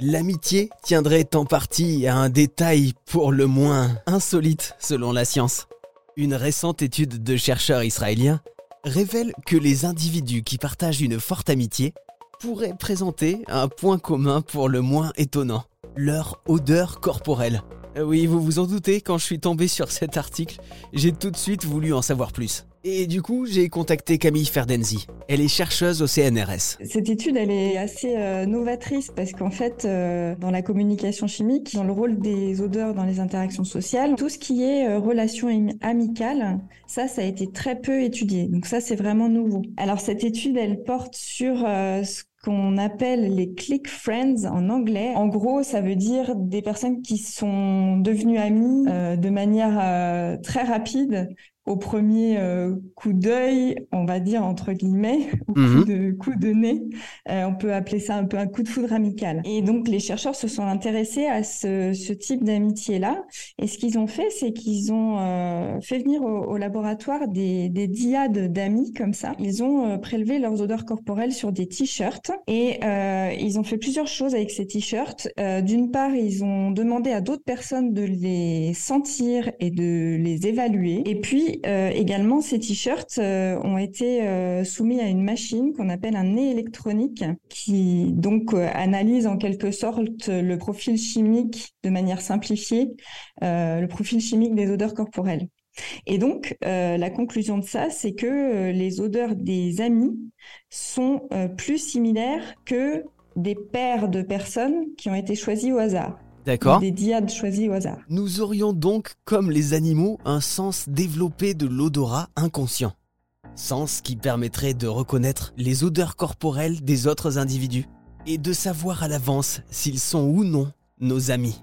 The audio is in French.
l'amitié tiendrait en partie à un détail pour le moins insolite selon la science. Une récente étude de chercheurs israéliens révèle que les individus qui partagent une forte amitié pourraient présenter un point commun pour le moins étonnant, leur odeur corporelle. Euh, Oui, vous vous en doutez, quand je suis tombé sur cet article, j'ai tout de suite voulu en savoir plus. Et du coup, j'ai contacté Camille Ferdenzi. Elle est chercheuse au CNRS. Cette étude, elle est assez euh, novatrice parce qu'en fait, euh, dans la communication chimique, dans le rôle des odeurs dans les interactions sociales, tout ce qui est euh, relation am- amicale, ça, ça a été très peu étudié. Donc ça, c'est vraiment nouveau. Alors cette étude, elle porte sur euh, ce qu'on appelle les click friends en anglais. En gros, ça veut dire des personnes qui sont devenues amies euh, de manière euh, très rapide au premier euh, coup d'œil, on va dire entre guillemets, au coup Mhm. de coup de nez. Euh, on peut appeler ça un peu un coup de foudre amical. Et donc les chercheurs se sont intéressés à ce, ce type d'amitié-là. Et ce qu'ils ont fait, c'est qu'ils ont euh, fait venir au, au laboratoire des, des diades d'amis comme ça. Ils ont prélevé leurs odeurs corporelles sur des t-shirts et euh, ils ont fait plusieurs choses avec ces t-shirts. Euh, D'une part, ils ont demandé à d'autres personnes de les sentir et de les évaluer. Et puis euh, également, ces t-shirts euh, ont été soumis à une machine qu'on appelle un nez électronique qui donc analyse en quelque sorte le profil chimique de manière simplifiée, le profil chimique des odeurs corporelles. Et donc, euh, la conclusion de ça, c'est que euh, les odeurs des amis sont euh, plus similaires que des paires de personnes qui ont été choisies au hasard, D'accord des diades choisies au hasard. Nous aurions donc, comme les animaux, un sens développé de l'odorat inconscient. Sens qui permettrait de reconnaître les odeurs corporelles des autres individus et de savoir à l'avance s'ils sont ou non nos amis.